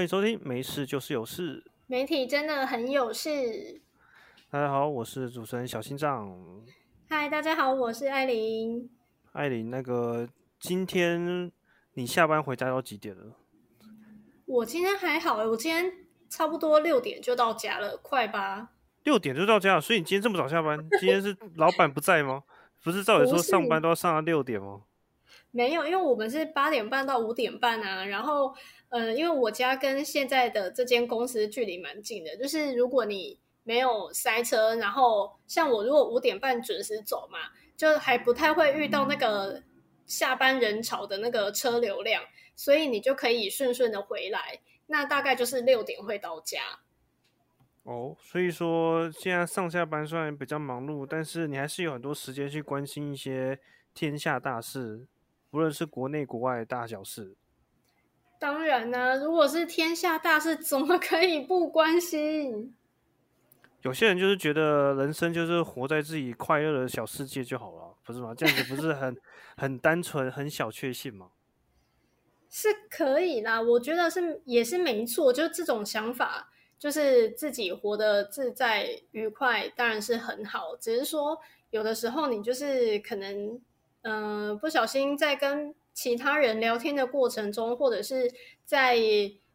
欢迎收听，没事就是有事。媒体真的很有事。大家好，我是主持人小心脏。嗨，大家好，我是艾琳。艾琳，那个今天你下班回家都几点了？我今天还好诶，我今天差不多六点就到家了，快吧？六点就到家了，所以你今天这么早下班？今天是老板不在吗？不是照理说上班都要上到六点吗？没有，因为我们是八点半到五点半啊。然后，嗯，因为我家跟现在的这间公司距离蛮近的，就是如果你没有塞车，然后像我如果五点半准时走嘛，就还不太会遇到那个下班人潮的那个车流量，所以你就可以顺顺的回来。那大概就是六点会到家。哦，所以说现在上下班虽然比较忙碌，但是你还是有很多时间去关心一些天下大事。不论是国内国外大小事，当然呢，如果是天下大事，怎么可以不关心？有些人就是觉得人生就是活在自己快乐的小世界就好了，不是吗？这样子不是很 很单纯、很小确幸吗？是可以啦，我觉得是也是没错，就这种想法，就是自己活得自在愉快，当然是很好。只是说，有的时候你就是可能。嗯，不小心在跟其他人聊天的过程中，或者是在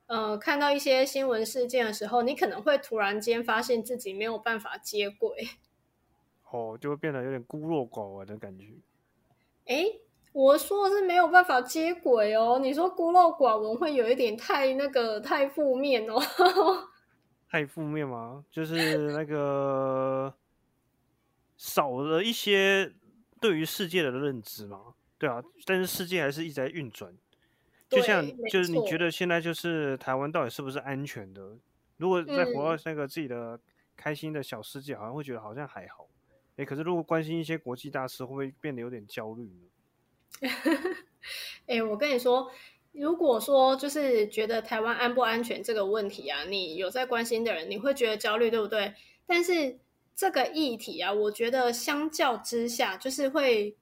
呃看到一些新闻事件的时候，你可能会突然间发现自己没有办法接轨，哦，就会变得有点孤陋寡闻的感觉。哎，我说的是没有办法接轨哦，你说孤陋寡闻会有一点太那个太负面哦，太负面吗？就是那个少了一些。对于世界的认知嘛，对啊，但是世界还是一直在运转。就像就是你觉得现在就是台湾到底是不是安全的？如果再活到那个自己的开心的小世界，好像会觉得好像还好。哎，可是如果关心一些国际大事，会不会变得有点焦虑呢？哎，我跟你说，如果说就是觉得台湾安不安全这个问题啊，你有在关心的人，你会觉得焦虑，对不对？但是。这个议题啊，我觉得相较之下，就是会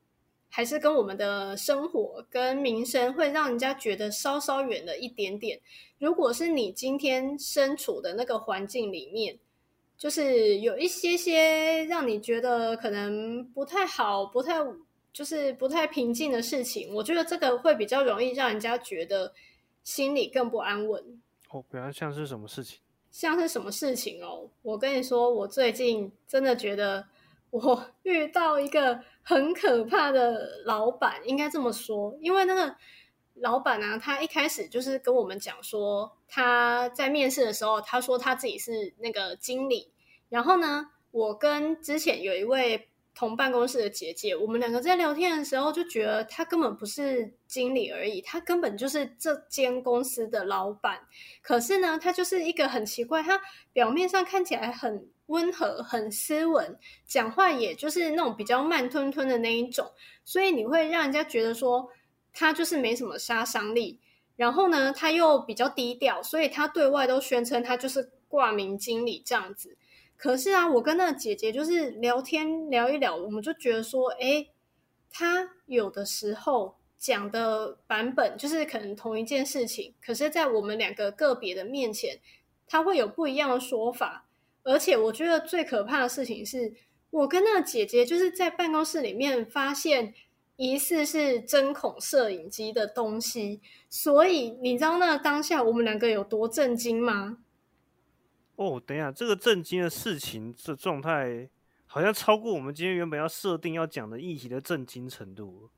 还是跟我们的生活跟民生会让人家觉得稍稍远了一点点。如果是你今天身处的那个环境里面，就是有一些些让你觉得可能不太好、不太就是不太平静的事情，我觉得这个会比较容易让人家觉得心里更不安稳。哦，比方像是什么事情？像是什么事情哦？我跟你说，我最近真的觉得我遇到一个很可怕的老板，应该这么说。因为那个老板呢，他一开始就是跟我们讲说，他在面试的时候，他说他自己是那个经理。然后呢，我跟之前有一位。同办公室的姐姐，我们两个在聊天的时候就觉得他根本不是经理而已，他根本就是这间公司的老板。可是呢，他就是一个很奇怪，他表面上看起来很温和、很斯文，讲话也就是那种比较慢吞吞的那一种，所以你会让人家觉得说他就是没什么杀伤力。然后呢，他又比较低调，所以他对外都宣称他就是挂名经理这样子。可是啊，我跟那个姐姐就是聊天聊一聊，我们就觉得说，哎，她有的时候讲的版本就是可能同一件事情，可是，在我们两个个别的面前，他会有不一样的说法。而且，我觉得最可怕的事情是，我跟那个姐姐就是在办公室里面发现疑似是针孔摄影机的东西，所以你知道那当下我们两个有多震惊吗？哦，等一下，这个震惊的事情这状态，好像超过我们今天原本要设定要讲的议题的震惊程度，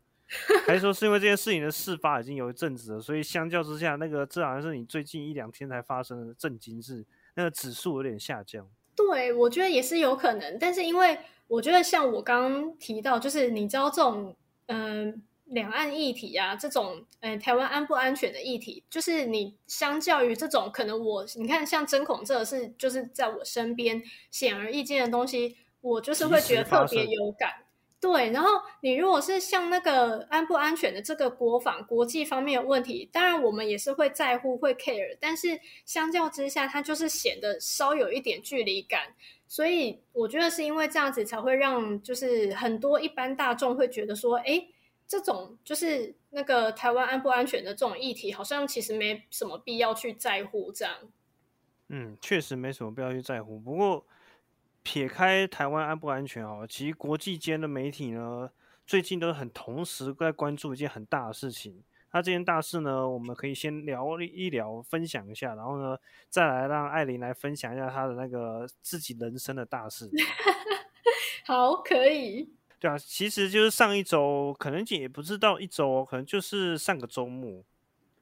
还是说是因为这件事情的事发已经有一阵子了，所以相较之下，那个这好像是你最近一两天才发生的震惊是那个指数有点下降。对，我觉得也是有可能，但是因为我觉得像我刚刚提到，就是你知道这种，嗯。两岸议题啊，这种呃，台湾安不安全的议题，就是你相较于这种可能我你看像针孔这是就是在我身边显而易见的东西，我就是会觉得特别有感。对，然后你如果是像那个安不安全的这个国防国际方面的问题，当然我们也是会在乎会 care，但是相较之下，它就是显得稍有一点距离感。所以我觉得是因为这样子才会让就是很多一般大众会觉得说，哎。这种就是那个台湾安不安全的这种议题，好像其实没什么必要去在乎这样。嗯，确实没什么必要去在乎。不过撇开台湾安不安全哦，其实国际间的媒体呢，最近都很同时在关注一件很大的事情。那这件大事呢，我们可以先聊一聊，分享一下，然后呢，再来让艾琳来分享一下她的那个自己人生的大事。好，可以。对啊，其实就是上一周，可能也不知道一周，可能就是上个周末，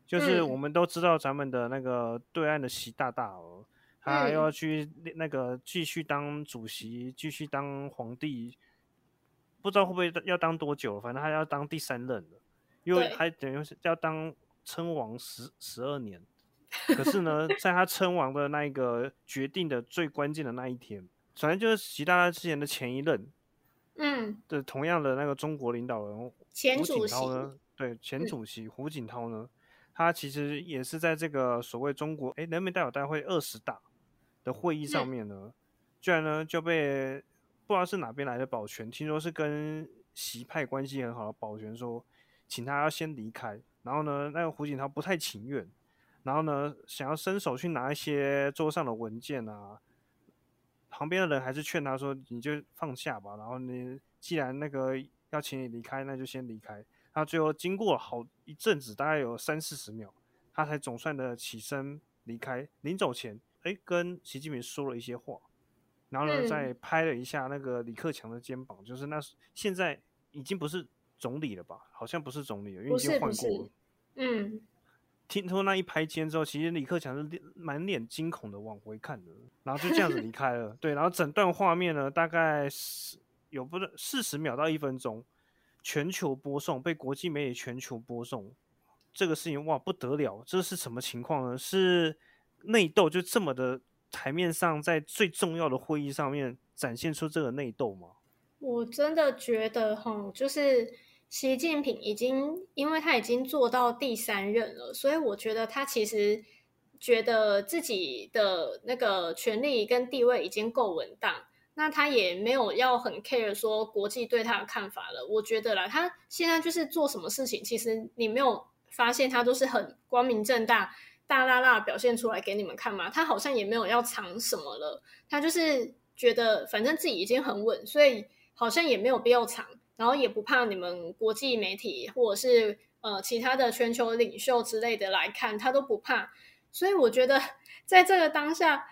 就是我们都知道咱们的那个对岸的习大大哦，他要去那个继续当主席，继续当皇帝，不知道会不会要当多久，反正他要当第三任了，因为还等于是要当称王十十二年。可是呢，在他称王的那一个决定的最关键的那一天，反正就是习大大之前的前一任。嗯，的同样的那个中国领导人胡锦涛呢？对，前主席胡锦涛呢，他其实也是在这个所谓中国哎人民代表大会二十大的会议上面呢，居然呢就被不知道是哪边来的保全，听说是跟习派关系很好的保全说，请他要先离开。然后呢，那个胡锦涛不太情愿，然后呢想要伸手去拿一些桌上的文件啊。旁边的人还是劝他说：“你就放下吧。”然后你既然那个要请你离开，那就先离开。他最后经过好一阵子，大概有三四十秒，他才总算的起身离开。临走前，哎，跟习近平说了一些话，然后呢，再拍了一下那个李克强的肩膀，就是那现在已经不是总理了吧？好像不是总理了，因为已经换过了。嗯。听说那一拍肩之后，其实李克强是满脸惊恐的往回看的，然后就这样子离开了。对，然后整段画面呢，大概是有不四十秒到一分钟，全球播送，被国际媒体全球播送。这个事情哇不得了，这是什么情况呢？是内斗就这么的台面上，在最重要的会议上面展现出这个内斗吗？我真的觉得哈，就是。习近平已经，因为他已经做到第三任了，所以我觉得他其实觉得自己的那个权力跟地位已经够稳当，那他也没有要很 care 说国际对他的看法了。我觉得啦，他现在就是做什么事情，其实你没有发现他都是很光明正大、大大大表现出来给你们看吗？他好像也没有要藏什么了，他就是觉得反正自己已经很稳，所以好像也没有必要藏。然后也不怕你们国际媒体或者是呃其他的全球领袖之类的来看，他都不怕。所以我觉得在这个当下，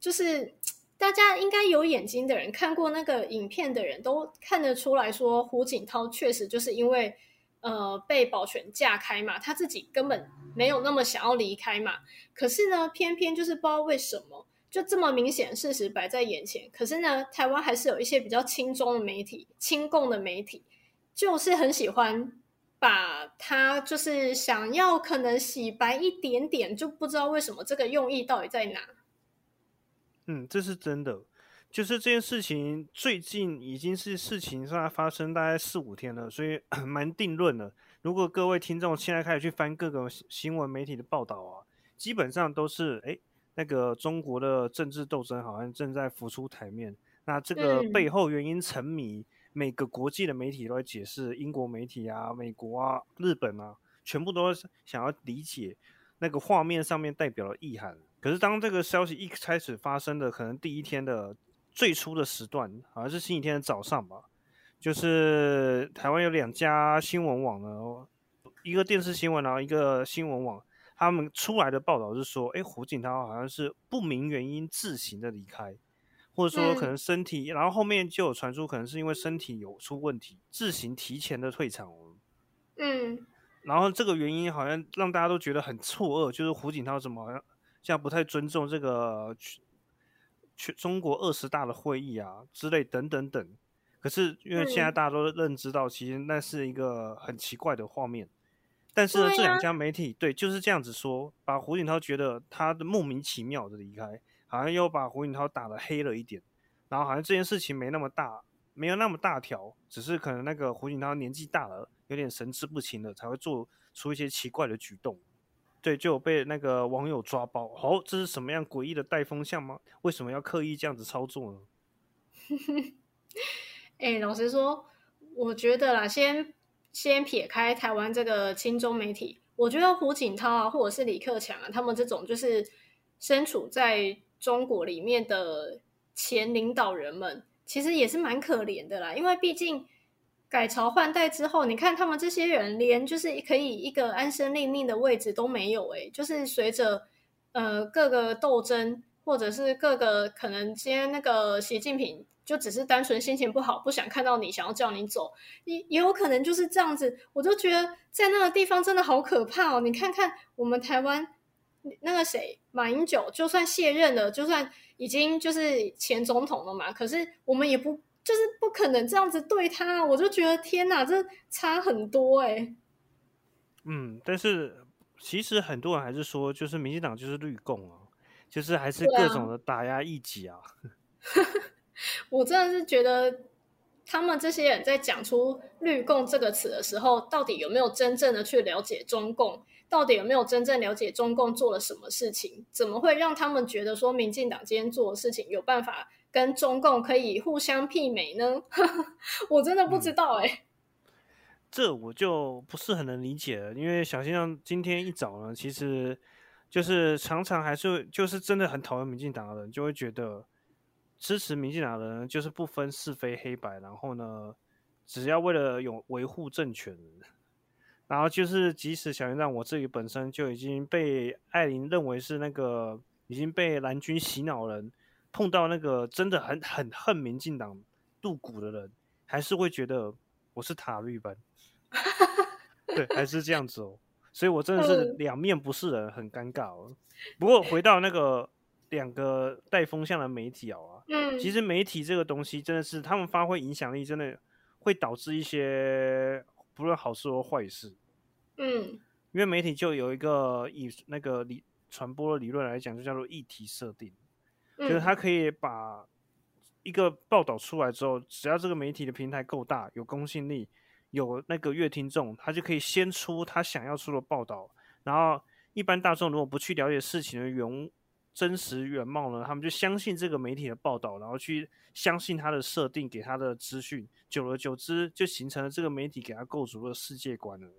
就是大家应该有眼睛的人看过那个影片的人都看得出来说，胡锦涛确实就是因为呃被保全架开嘛，他自己根本没有那么想要离开嘛。可是呢，偏偏就是不知道为什么。就这么明显事实摆在眼前，可是呢，台湾还是有一些比较轻中的媒体、亲共的媒体，就是很喜欢把它，就是想要可能洗白一点点，就不知道为什么这个用意到底在哪。嗯，这是真的，就是这件事情最近已经是事情上发生大概四五天了，所以 蛮定论的。如果各位听众现在开始去翻各个新闻媒体的报道啊，基本上都是哎。那个中国的政治斗争好像正在浮出台面，那这个背后原因沉迷，每个国际的媒体都在解释，英国媒体啊、美国啊、日本啊，全部都想要理解那个画面上面代表的意涵。可是当这个消息一开始发生的，可能第一天的最初的时段，好像是星期天的早上吧，就是台湾有两家新闻网呢，一个电视新闻，然后一个新闻网。他们出来的报道是说，哎，胡锦涛好像是不明原因自行的离开，或者说可能身体，然后后面就有传出可能是因为身体有出问题，自行提前的退场。嗯，然后这个原因好像让大家都觉得很错愕，就是胡锦涛怎么好像像不太尊重这个全中国二十大的会议啊之类等等等。可是因为现在大家都认知到，其实那是一个很奇怪的画面。但是呢，这两家媒体对就是这样子说，把胡锦涛觉得他的莫名其妙的离开，好像又把胡锦涛打的黑了一点，然后好像这件事情没那么大，没有那么大条，只是可能那个胡锦涛年纪大了，有点神志不清了，才会做出一些奇怪的举动。对，就有被那个网友抓包。哦，这是什么样诡异的带风向吗？为什么要刻意这样子操作呢？哎，老实说，我觉得啦，先。先撇开台湾这个亲中媒体，我觉得胡锦涛啊，或者是李克强啊，他们这种就是身处在中国里面的前领导人们，其实也是蛮可怜的啦。因为毕竟改朝换代之后，你看他们这些人连就是可以一个安身立命的位置都没有，诶，就是随着呃各个斗争，或者是各个可能今天那个习近平。就只是单纯心情不好，不想看到你，想要叫你走，也也有可能就是这样子。我就觉得在那个地方真的好可怕哦！你看看我们台湾那个谁，马英九，就算卸任了，就算已经就是前总统了嘛，可是我们也不就是不可能这样子对他。我就觉得天哪，这差很多哎。嗯，但是其实很多人还是说，就是民进党就是绿共啊，就是还是各种的打压异己啊。我真的是觉得，他们这些人在讲出“绿共”这个词的时候，到底有没有真正的去了解中共？到底有没有真正了解中共做了什么事情？怎么会让他们觉得说民进党今天做的事情有办法跟中共可以互相媲美呢？我真的不知道哎。这我就不是很能理解了，因为小先生今天一早呢，其实就是常常还是就是真的很讨厌民进党的人，就会觉得。支持民进党的人就是不分是非黑白，然后呢，只要为了有维护政权，然后就是即使小院长我自己本身就已经被艾琳认为是那个已经被蓝军洗脑人，碰到那个真的很很恨民进党入骨的人，还是会觉得我是塔绿班，对，还是这样子哦，所以我真的是两面不是人，很尴尬哦。不过回到那个。两个带风向的媒体啊，嗯，其实媒体这个东西真的是他们发挥影响力，真的会导致一些不论好事或坏事，嗯，因为媒体就有一个以那个理传播的理论来讲，就叫做议题设定，就是它可以把一个报道出来之后，只要这个媒体的平台够大，有公信力，有那个阅听众，他就可以先出他想要出的报道，然后一般大众如果不去了解事情的原。真实原貌呢？他们就相信这个媒体的报道，然后去相信他的设定给他的资讯，久而久之就形成了这个媒体给他构筑的世界观了。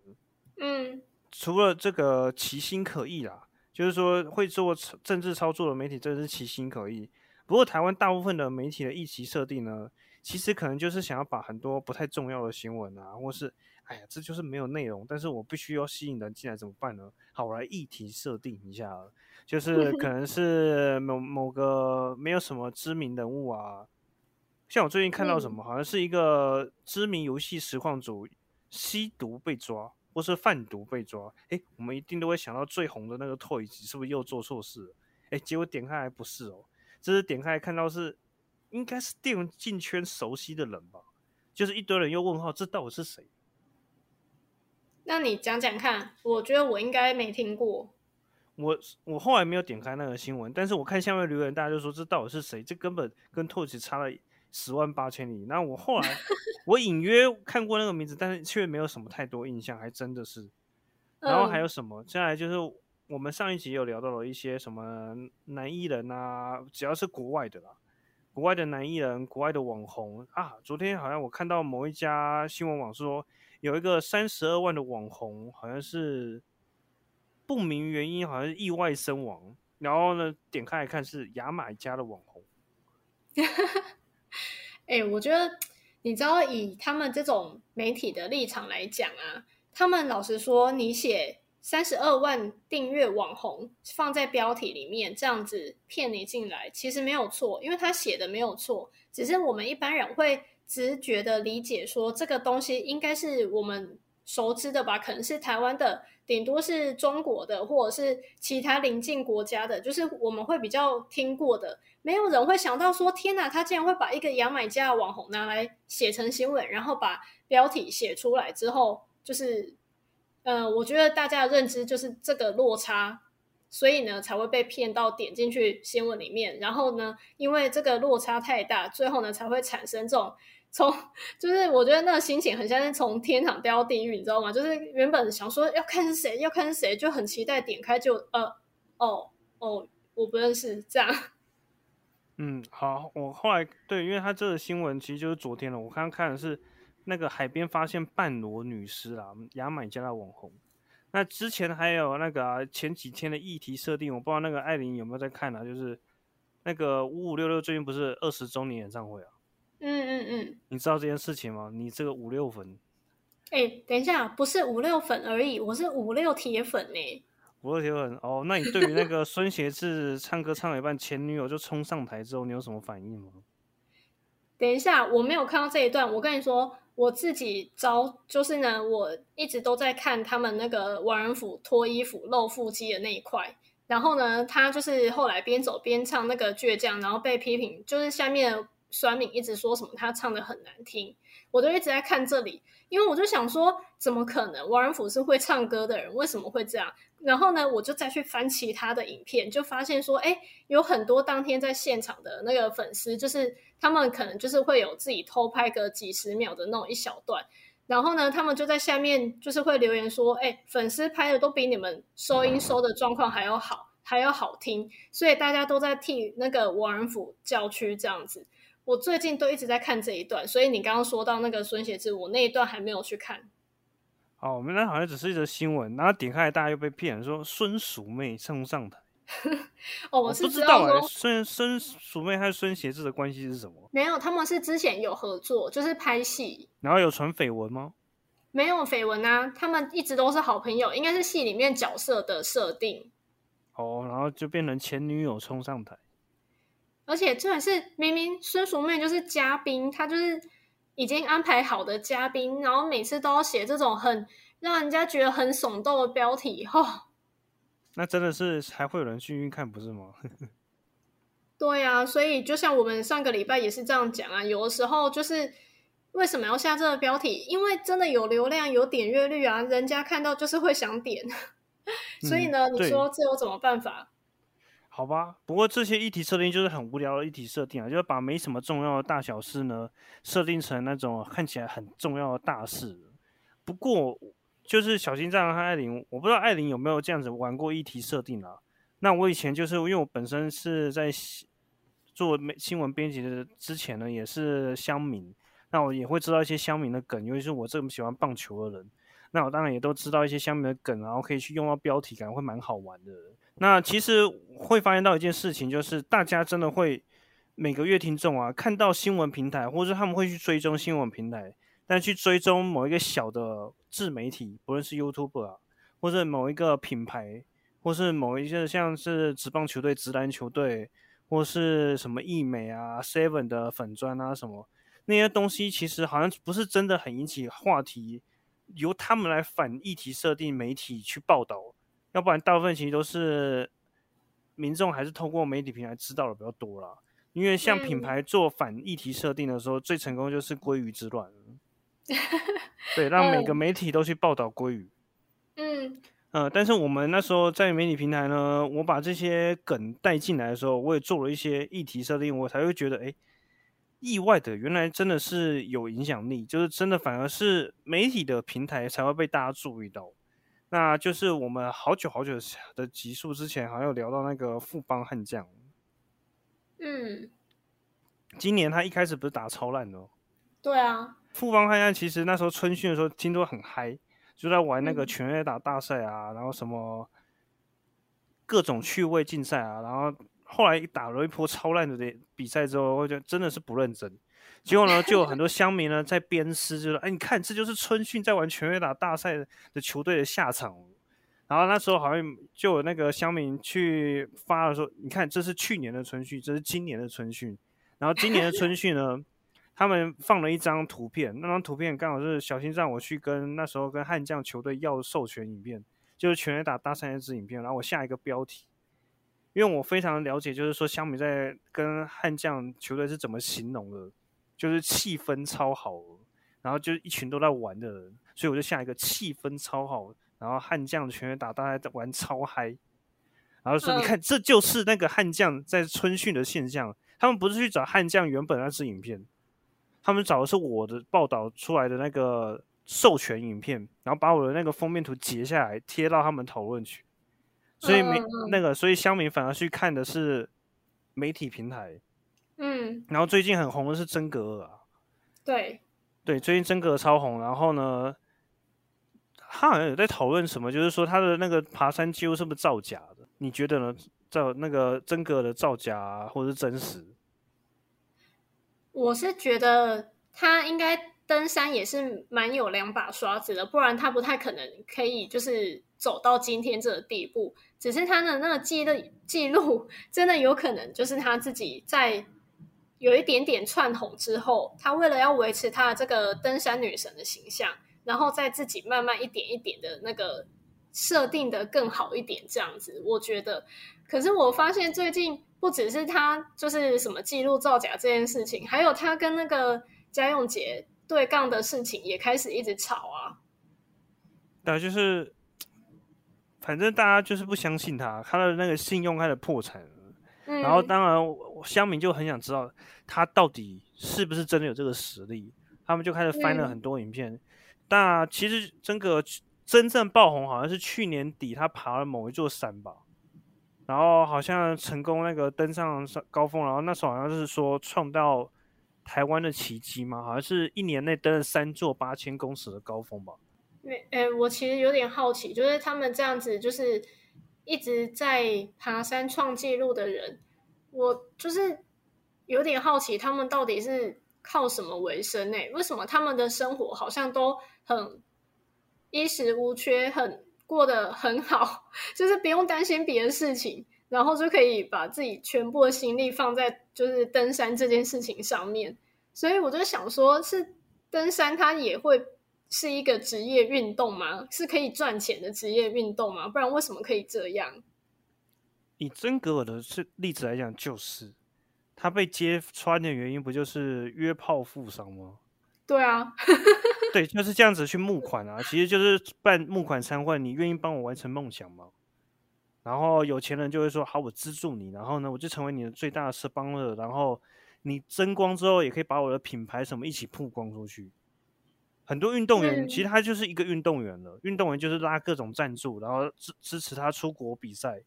嗯，除了这个其心可议啦，就是说会做政治操作的媒体真的是其心可议。不过台湾大部分的媒体的议题设定呢，其实可能就是想要把很多不太重要的新闻啊，或是哎呀，这就是没有内容，但是我必须要吸引人进来，怎么办呢？好，我来议题设定一下。就是可能是某某个没有什么知名人物啊，像我最近看到什么，好像是一个知名游戏实况组吸毒被抓，或是贩毒被抓，哎，我们一定都会想到最红的那个 Toys 是不是又做错事了？哎，结果点开还不是哦，这是点开看到是应该是电竞圈熟悉的人吧，就是一堆人又问号，这到底是谁？那你讲讲看，我觉得我应该没听过。我我后来没有点开那个新闻，但是我看下面留言，大家就说这到底是谁？这根本跟 Torch 差了十万八千里。那我后来 我隐约看过那个名字，但是却没有什么太多印象，还真的是。然后还有什么？接下来就是我们上一集有聊到了一些什么男艺人啊，只要是国外的啦，国外的男艺人、国外的网红啊。昨天好像我看到某一家新闻网说，有一个三十二万的网红，好像是。不明原因，好像是意外身亡。然后呢，点开来看是牙买加的网红。哎，我觉得你知道，以他们这种媒体的立场来讲啊，他们老实说，你写三十二万订阅网红放在标题里面，这样子骗你进来，其实没有错，因为他写的没有错，只是我们一般人会直觉的理解说，这个东西应该是我们熟知的吧，可能是台湾的。顶多是中国的，或者是其他邻近国家的，就是我们会比较听过的。没有人会想到说，天哪，他竟然会把一个牙买加的网红拿来写成新闻，然后把标题写出来之后，就是，呃，我觉得大家的认知就是这个落差，所以呢才会被骗到点进去新闻里面，然后呢，因为这个落差太大，最后呢才会产生这种。从就是我觉得那个心情很像是从天堂掉到地狱，你知道吗？就是原本想说要看是谁，要看是谁，就很期待点开就呃哦哦，我不认识这样。嗯，好，我后来对，因为他这个新闻其实就是昨天了，我刚刚看的是那个海边发现半裸女尸啦，牙买加的网红。那之前还有那个啊、前几天的议题设定，我不知道那个艾琳有没有在看啊？就是那个五五六六最近不是二十周年演唱会啊？嗯嗯嗯，你知道这件事情吗？你这个五六粉，哎，等一下，不是五六粉而已，我是五六铁粉呢。五六铁粉哦，那你对于那个孙协志唱歌唱了一半，前女友就冲上台之后，你有什么反应吗？等一下，我没有看到这一段。我跟你说，我自己招就是呢，我一直都在看他们那个王仁甫脱衣服露腹肌的那一块。然后呢，他就是后来边走边唱那个倔强，然后被批评，就是下面酸敏一直说什么他唱的很难听，我就一直在看这里，因为我就想说，怎么可能王仁甫是会唱歌的人，为什么会这样？然后呢，我就再去翻其他的影片，就发现说，哎，有很多当天在现场的那个粉丝，就是他们可能就是会有自己偷拍个几十秒的那种一小段，然后呢，他们就在下面就是会留言说，哎，粉丝拍的都比你们收音收的状况还要好，还要好听，所以大家都在替那个王仁甫叫屈这样子。我最近都一直在看这一段，所以你刚刚说到那个孙协志，我那一段还没有去看。哦，我们那好像只是一则新闻，然后点开来，大家又被骗说孙淑妹冲上台。哦，我是不知道哎、孙孙淑妹和孙协志的关系是什么？没有，他们是之前有合作，就是拍戏，然后有传绯闻吗？没有绯闻啊，他们一直都是好朋友，应该是戏里面角色的设定。哦，然后就变成前女友冲上台。而且重点是，明明孙淑妹就是嘉宾，她就是已经安排好的嘉宾，然后每次都要写这种很让人家觉得很耸动的标题，吼、那真的是还会有人去看，不是吗？对啊，所以就像我们上个礼拜也是这样讲啊，有的时候就是为什么要下这个标题？因为真的有流量、有点阅率啊，人家看到就是会想点。所以呢，你说这有什么办法？好吧，不过这些议题设定就是很无聊的议题设定啊，就是把没什么重要的大小事呢，设定成那种看起来很重要的大事。不过就是小心脏和艾琳，我不知道艾琳有没有这样子玩过议题设定啊？那我以前就是因为我本身是在做新闻编辑的之前呢，也是乡民，那我也会知道一些乡民的梗，尤其是我这么喜欢棒球的人，那我当然也都知道一些乡民的梗，然后可以去用到标题，感觉会蛮好玩的。那其实会发现到一件事情，就是大家真的会每个月听众啊，看到新闻平台，或者他们会去追踪新闻平台，但去追踪某一个小的自媒体，不论是 YouTube 啊，或者某一个品牌，或是某一些像是职棒球队、职篮球队，或是什么艺美啊、Seven 的粉砖啊什么那些东西，其实好像不是真的很引起话题，由他们来反议题设定媒体去报道。要不然大部分其实都是民众还是通过媒体平台知道的比较多啦。因为像品嗯牌做反议题设定的时候，最成功就是鲑鱼之乱，对，让每个嗯媒体都去报道鲑鱼。嗯呃，但是我们那时候在媒体平台呢，我把这些梗带进来的时候，我也做了一些议题设定，我才会觉得，哎，意外的，原来真的是有影响力，就是真的反而是媒体的平台才会被大家注意到。那就是我们好久好久的集数之前，好像有聊到那个富邦悍将，嗯，今年他一开始不是打超烂的、哦，对啊，富邦悍将其实那时候春训的时候听说很嗨，就在玩那个嗯。全垒打大赛啊，然后什么各种趣味竞赛啊，然后后来打了一波超烂的比赛之后，我觉得真的是不认真。结果呢，就有很多乡民呢在鞭尸，就说：“哎，你看，这就是春训在玩全垒打大赛的球队的下场。”然后那时候好像就有那个乡民去发了说：“你看，这是去年的春训，这是今年的春训。”然后今年的春训呢，他们放了一张图片，那张图片刚好是小心让我去跟那时候跟悍将球队要授权影片，就是全垒打大赛那支影片，然后我下一个标题，因为我非常了解，就是说乡民在跟悍将球队是怎么形容的，就是气氛超好，然后就是一群都在玩的人，所以我就下一个气氛超好，然后悍将全员打大家在玩超嗨，然后说嗯。你看这就是那个悍将在春训的现象，他们不是去找悍将原本那支影片。他们找的是我的报道出来的那个授权影片，然后把我的那个封面图截下来贴到他们讨论区，所以媒嗯嗯。那个所以乡民反而去看的是媒体平台，嗯，然后最近很红的是真格尔啊，对，对，最近真格超红，然后呢，他好像有在讨论什么，就是说他的那个爬山记录是不是造假的？你觉得呢？造那个真格的造假啊，或者是真实？我是觉得他应该登山也是蛮有两把刷子的，不然他不太可能可以就是走到今天这个地步。只是他的那个记录记录，真的有可能就是他自己在有一点点窜红之后，他为了要维持他的这个登山女神的形象，然后再自己慢慢一点一点的那个设定的更好一点，这样子，我觉得。可是我发现最近不只是他就是什么记录造假这件事情，还有他跟那个家用杰对杠的事情也开始一直吵啊。对，就是反正大家就是不相信他，他的那个信用开始破产了。然后当然乡民就很想知道他到底是不是真的有这个实力，他们就开始翻了很多影片。但其实真个真正爆红好像是去年底他爬了某一座山吧。然后好像成功那个登上上高峰，然后那时候好像是说创造台湾的奇迹嘛，好像是一年内登了三座八千公尺的高峰吧。没，诶，我其实有点好奇，就是他们这样子就是一直在爬山创纪录的人，我就是有点好奇，他们到底是靠什么为生呢？为什么他们的生活好像都很衣食无缺，很？过得很好，就是不用担心别的事情，然后就可以把自己全部的心力放在就是登山这件事情上面。所以我就想说，是登山它也会是一个职业运动吗？是可以赚钱的职业运动吗？不然为什么可以这样？以真格尔的例子来讲，就是他被揭穿的原因，不就是约炮富商吗？对啊。对，就是这样子去募款啊，其实就是办募款参会，你愿意帮我完成梦想吗？然后有钱人就会说好，我资助你，然后呢，我就成为你的最大的设邦了。然后你争光之后，也可以把我的品牌什么一起曝光出去。很多运动员其实他就是一个运动员了，运动员就是拉各种赞助，然后支支持他出国比赛。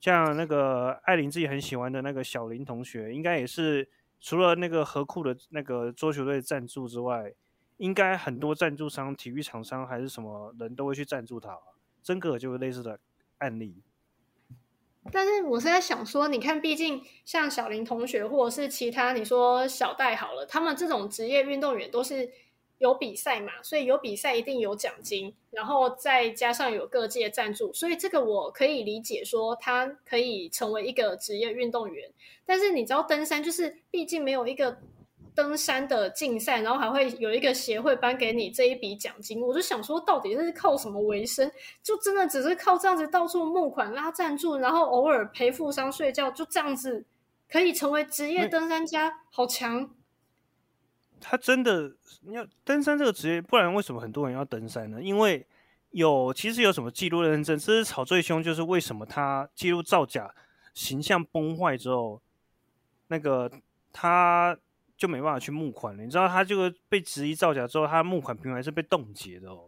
像那个艾琳自己很喜欢的那个小林同学，应该也是除了那个河库的那个桌球队赞助之外。应该很多赞助商、体育厂商还是什么人都会去赞助他，真格就是类似的案例。但是我是在想说，你看，毕竟像小林同学或者是其他你说小戴好了，他们这种职业运动员都是有比赛嘛，所以有比赛一定有奖金，然后再加上有各界赞助，所以这个我可以理解说他可以成为一个职业运动员。但是你知道登山就是毕竟没有一个。登山的竞赛，然后还会有一个协会颁给你这一笔奖金。我就想说，到底是靠什么为生？就真的只是靠这样子到处募款拉赞助，然后偶尔陪富商睡觉，就这样子可以成为职业登山家？好强！他真的要登山这个职业，不然为什么很多人要登山呢？因为有其实有什么记录认证，这是吵最凶，就是为什么他记录造假、形象崩坏之后，那个他。就没办法去募款了，你知道他这个被质疑造假之后，他募款平台是被冻结的哦。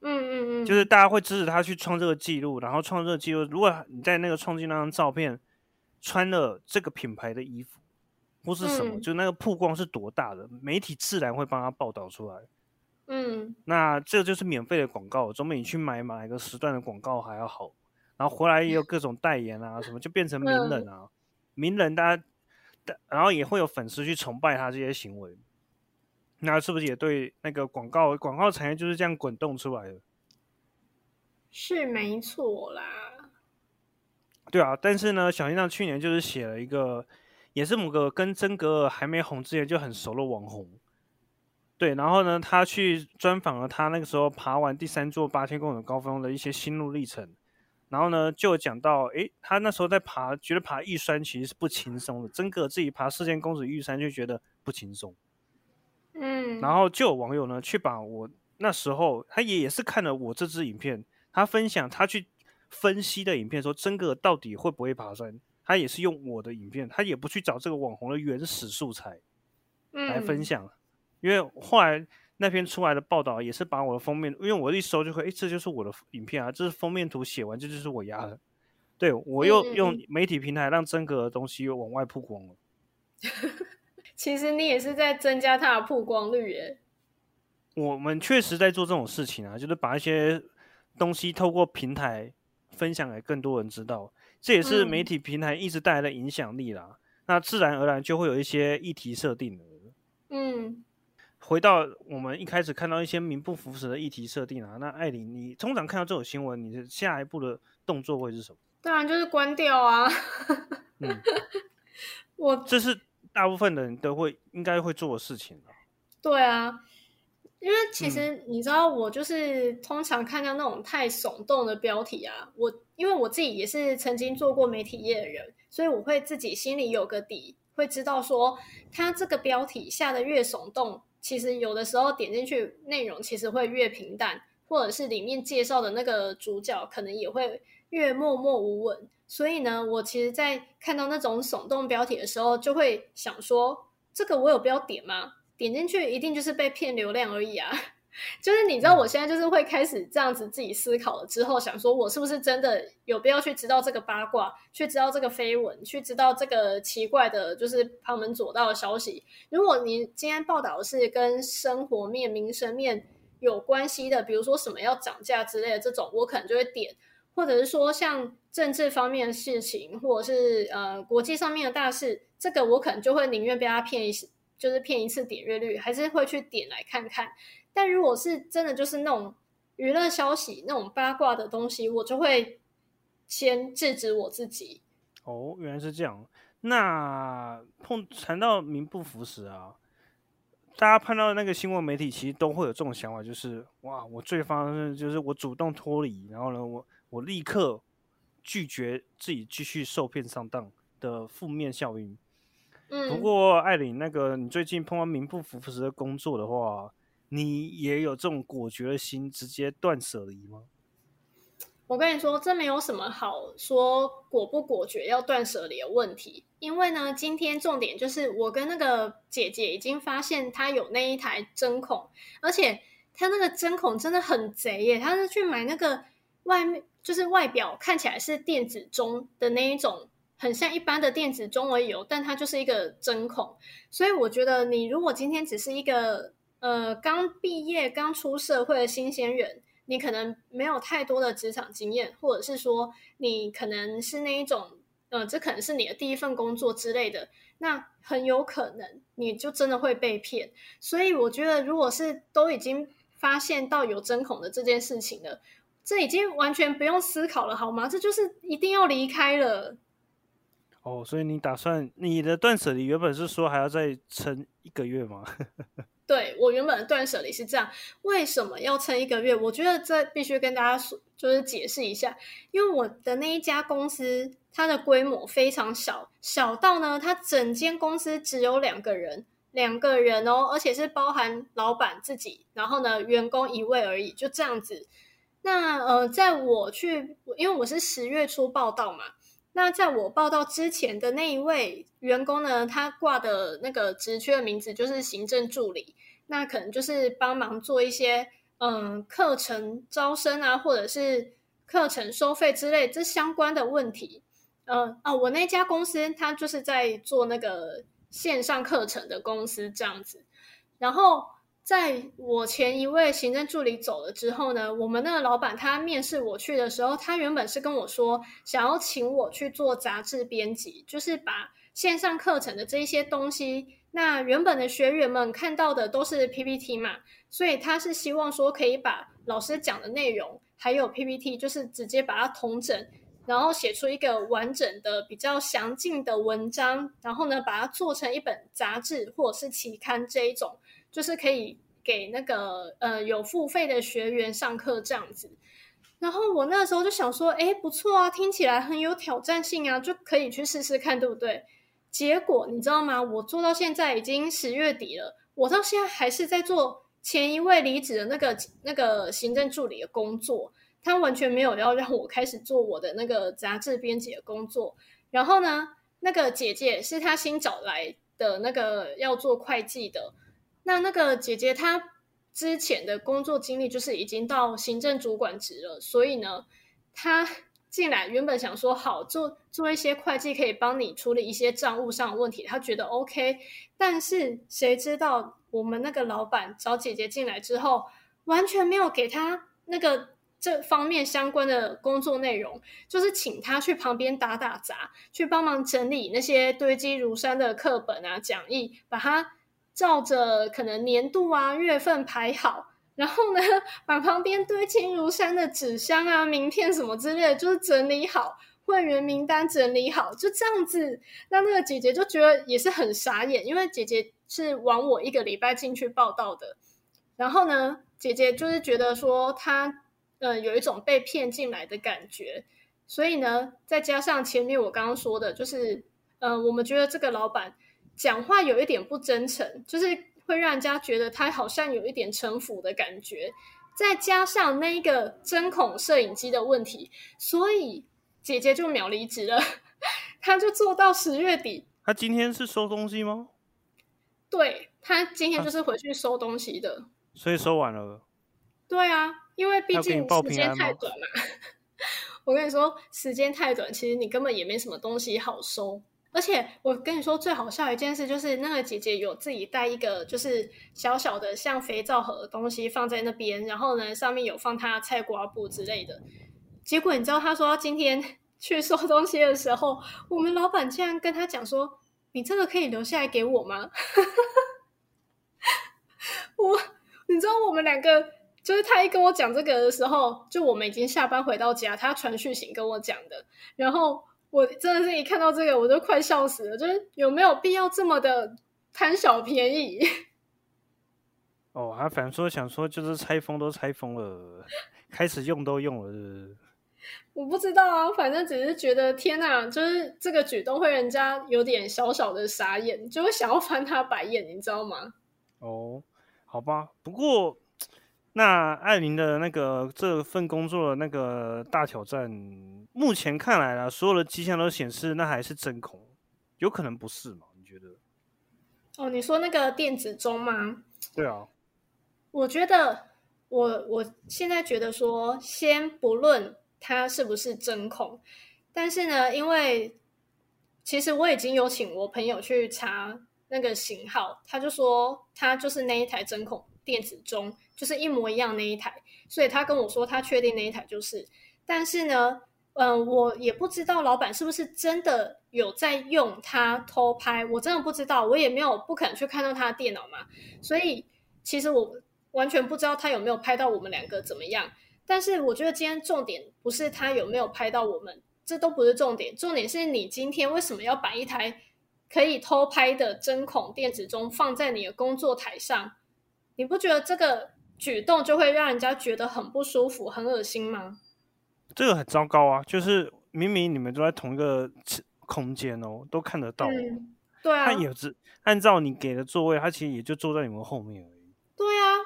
嗯嗯嗯，就是大家会支持他去创这个记录，然后创这个记录。如果你在那个创记那张照片穿了这个品牌的衣服，或是什么，就那个曝光是多大的，媒体自然会帮他报道出来。嗯，那这就是免费的广告，总比你去买买个时段的广告还要好。然后回来也有各种代言啊，什么就变成名人啊，名人大家。然后也会有粉丝去崇拜他这些行为，那是不是也对那个广告广告产业就是这样滚动出来的？是没错啦。对啊，但是呢，小心上去年就是写了一个，也是某个跟曾格尔还没红之前就很熟的网红。对，然后呢，他去专访了他那个时候爬完第三座八千公尺高峰的一些心路历程。然后呢，就讲到，诶，他那时候在爬，觉得爬玉山其实是不轻松的。真格自己爬四千公尺玉山就觉得不轻松，嗯。然后就有网友呢去把我那时候他也也是看了我这支影片，他分享他去分析的影片，说真格到底会不会爬山，他也是用我的影片，他也不去找这个网红的原始素材来分享，因为后来。那篇出来的报道也是把我的封面，因为我一搜就会，哎，这就是我的影片啊，这是封面图，写完这就是我压的，对我又用媒体平台让真格的东西又往外曝光了。其实你也是在增加它的曝光率耶。我们确实在做这种事情啊，就是把一些东西透过平台分享给更多人知道，这也是媒体平台一直带来的影响力啦。那自然而然就会有一些议题设定了。嗯，回到我们一开始看到一些名不符实的议题设定啊，那艾琳，你通常看到这种新闻，你的下一步的动作会是什么？当然就是关掉啊。嗯，我这是大部分的人都会应该会做的事情啊。对啊，因为其实你知道，我就是通常看到那种太耸动的标题啊，我因为我自己也是曾经做过媒体业的人。所以我会自己心里有个底，会知道说，它这个标题下的越耸动，其实有的时候点进去内容其实会越平淡，或者是里面介绍的那个主角可能也会越默默无闻。所以呢，我其实，在看到那种耸动标题的时候，就会想说，这个我有必要点吗？点进去一定就是被骗流量而已啊。就是你知道，我现在就是会开始这样子自己思考了之后，想说我是不是真的有必要去知道这个八卦，去知道这个绯闻，去知道这个奇怪的，就是旁门左道的消息。如果你今天报道是跟生活面、民生面有关系的，比如说什么要涨价之类的这种，我可能就会点；或者是说像政治方面的事情，或者是呃国际上面的大事，这个我可能就会宁愿被他骗一，就是骗一次点阅率，还是会去点来看看。但如果是真的就是那种娱乐消息、那种八卦的东西，我就会先制止我自己。哦，原来是这样。那碰谈到名不符实啊，大家碰到那个新闻媒体，其实都会有这种想法，就是哇，我最方就是我主动脱离，然后呢，我我立刻拒绝自己继续受骗上当的负面效应。嗯，不过艾琳，那个你最近碰到名不符实的工作的话。你也有这种果决的心，直接断舍离吗？我跟你说，这没有什么好说果不果决要断舍离的问题。因为呢，今天重点就是我跟那个姐姐已经发现她有那一台针孔，而且她那个针孔真的很贼耶！她是去买那个外面就是外表看起来是电子钟的那一种，很像一般的电子钟而已，但它就是一个针孔。所以我觉得，你如果今天只是一个。呃，刚毕业、刚出社会的新鲜人，你可能没有太多的职场经验，或者是说你可能是那一种，呃，这可能是你的第一份工作之类的，那很有可能你就真的会被骗。所以我觉得，如果是都已经发现到有针孔的这件事情了，这已经完全不用思考了，好吗？这就是一定要离开了。哦，所以你打算你的断舍离原本是说还要再撑一个月吗？对我原本的断舍离是这样，为什么要撑一个月？我觉得这必须跟大家说，就是解释一下，因为我的那一家公司，它的规模非常小，小到呢，它整间公司只有两个人，两个人哦，而且是包含老板自己，然后呢，员工一位而已，就这样子。那呃，在我去，因为我是十月初报道嘛。那在我报道之前的那一位员工呢，他挂的那个职缺的名字就是行政助理，那可能就是帮忙做一些嗯课程招生啊，或者是课程收费之类这相关的问题。嗯啊，我那家公司他就是在做那个线上课程的公司这样子，然后。在我前一位行政助理走了之后呢，我们那个老板他面试我去的时候，他原本是跟我说想要请我去做杂志编辑，就是把线上课程的这一些东西，那原本的学员们看到的都是 PPT 嘛，所以他是希望说可以把老师讲的内容还有 PPT，就是直接把它统整，然后写出一个完整的、比较详尽的文章，然后呢把它做成一本杂志或者是期刊这一种。就是可以给那个呃有付费的学员上课这样子，然后我那时候就想说，哎，不错啊，听起来很有挑战性啊，就可以去试试看，对不对？结果你知道吗？我做到现在已经十月底了，我到现在还是在做前一位离职的那个那个行政助理的工作，他完全没有要让我开始做我的那个杂志编辑的工作。然后呢，那个姐姐是他新找来的那个要做会计的。那那个姐姐她之前的工作经历就是已经到行政主管职了，所以呢，她进来原本想说好做做一些会计，可以帮你处理一些账务上的问题，她觉得 OK。但是谁知道我们那个老板找姐姐进来之后，完全没有给她那个这方面相关的工作内容，就是请她去旁边打打杂，去帮忙整理那些堆积如山的课本啊、讲义，把它照着可能年度啊、月份排好。然后呢，把旁边堆积如山的纸箱啊、名片什么之类，就是整理好，会员名单整理好，就这样子。那那个姐姐就觉得也是很傻眼，因为姐姐是往我一个礼拜进去报道的。然后呢，姐姐就是觉得说她呃有一种被骗进来的感觉，所以呢，再加上前面我刚刚说的，就是呃，我们觉得这个老板讲话有一点不真诚，就是。会让人家觉得他好像有一点城府的感觉，再加上那个针孔摄影机的问题，所以姐姐就秒离职了。她就做到十月底。她今天是收东西吗？对她今天就是回去收东西的。所以收完了。对啊，因为毕竟时间太短了。我跟你说，时间太短，其实你根本也没什么东西好收。而且我跟你说，最好笑一件事就是，那个姐姐有自己带一个就是小小的像肥皂盒的东西放在那边，然后呢上面有放她菜瓜布之类的。结果你知道，她说今天 去收东西的时候，我们老板竟然跟她讲说：“你这个可以留下来给我吗？” 我，你知道我们两个就是他一跟我讲这个的时候，就我们已经下班回到家，他传讯息跟我讲的，然后。我真的是一看到这个，我都快笑死了。就是有没有必要这么的贪小便宜？哦，他反正说想说，就是拆封都拆封了，开始用都用了。我不知道啊，反正只是觉得天哪，就是这个举动会人家有点小小的傻眼，就会想要翻他白眼，你知道吗？哦，好吧，不过。那艾琳的那个这份工作的那个大挑战，目前看来啊，所有的迹象都显示那还是真空，有可能不是嘛？你觉得？哦，你说那个电子钟吗？对啊。我觉得，我我现在觉得说，先不论它是不是真空，但是呢，因为其实我已经有请我朋友去查那个型号，他就说他就是那一台真空。电子钟就是一模一样那一台，所以他跟我说他确定那一台就是。但是呢，嗯，我也不知道老板是不是真的有在用它偷拍，我真的不知道，我也没有不可能去看到他的电脑嘛。所以其实我完全不知道他有没有拍到我们两个怎么样。但是我觉得今天重点不是他有没有拍到我们，这都不是重点，重点是你今天为什么要把一台可以偷拍的针孔电子钟放在你的工作台上？你不觉得这个举动就会让人家觉得很不舒服、很恶心吗？这个很糟糕啊！就是明明你们都在同一个空间哦，都看得到。对啊，他也是按照你给的座位，他其实也就坐在你们后面而已。对啊，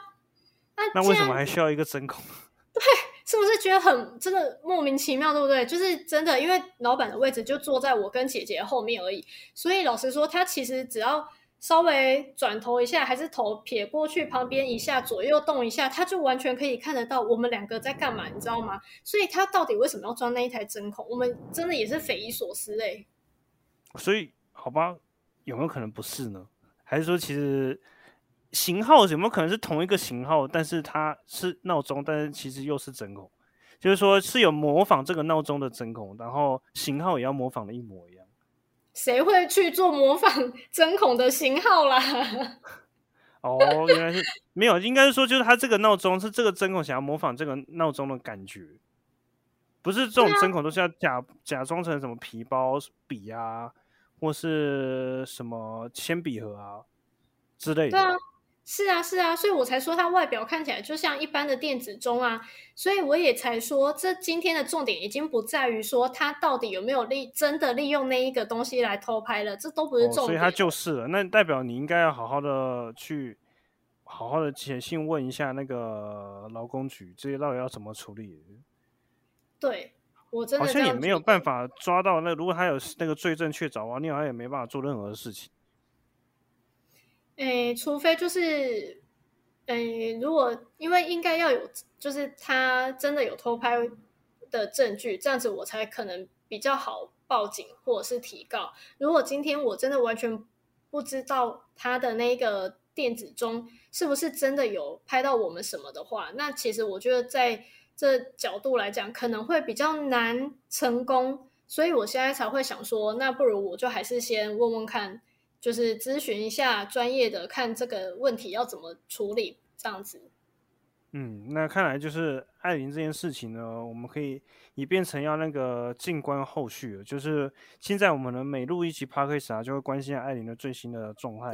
那为什么还需要一个针孔？对，是不是觉得很真的莫名其妙？对不对？就是真的，因为老板的位置就坐在我跟姐姐后面而已，所以老实说，他其实只要。稍微转头一下，还是头撇过去旁边一下，左右动一下，他就完全可以看得到我们两个在干嘛，你知道吗？所以他到底为什么要装那一台针孔？我们真的也是匪夷所思哎。所以好吧，有没有可能不是呢？还是说其实型号有没有可能是同一个型号，但是它是闹钟，但是其实又是针孔？就是说是有模仿这个闹钟的针孔，然后型号也要模仿的一模一样。谁会去做模仿 针孔的型号啦？哦，原来是没有，应该是说，就是他这个闹钟是这个针孔想要模仿这个闹钟的感觉，不是这种针孔都是要假假装成什么皮包、笔啊，或是什么铅笔盒啊之类的。是啊，是啊，所以我才说它外表看起来就像一般的电子钟啊，所以我也才说，这今天的重点已经不在于说它到底有没有利真的利用那一个东西来偷拍了，这都不是重点。所以它就是了，那代表你应该要好好的去好好的写信问一下那个劳工局，这些到底要怎么处理？对我真的好像也没有办法抓到那，如果他有那个罪证确凿啊，你好像也没办法做任何的事情。诶，除非就是，诶，如果因为应该要有，就是他真的有偷拍的证据，这样子我才可能比较好报警或者是提告。如果今天我真的完全不知道他的那个电子中是不是真的有拍到我们什么的话，那其实我觉得在这角度来讲，可能会比较难成功。所以我现在才会想说，那不如我就还是先问问看，就是咨询一下专业的，看这个问题要怎么处理，这样子。嗯，那看来就是艾琳这件事情呢，我们可以以变成要那个静观后续了。就是现在我们的每录一期 p o d c a 啊，就会关心艾琳的最新的状态。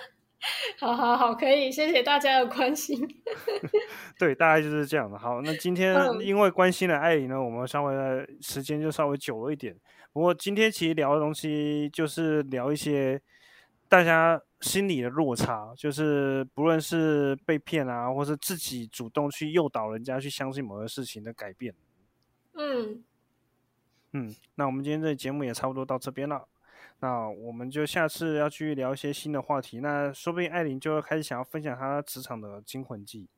好好好，可以，谢谢大家的关心。对，大概就是这样的。好，那今天因为关心了艾琳呢，我们稍微的时间就稍微久了一点。不过今天其实聊的东西就是聊一些大家。心理的落差，就是不论是被骗啊，或是自己主动去诱导人家去相信某个事情的改变。嗯嗯，那我们今天这节目也差不多到这边了，那我们就下次要去聊一些新的话题。那说不定艾琳就会开始想要分享她职场的惊魂记。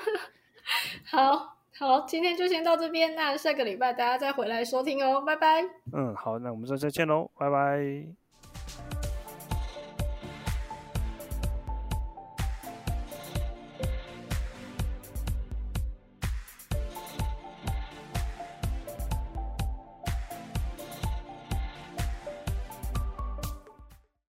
好好，今天就先到这边，那下个礼拜大家再回来收听哦，拜拜。嗯，好，那我们就再见喽，拜拜。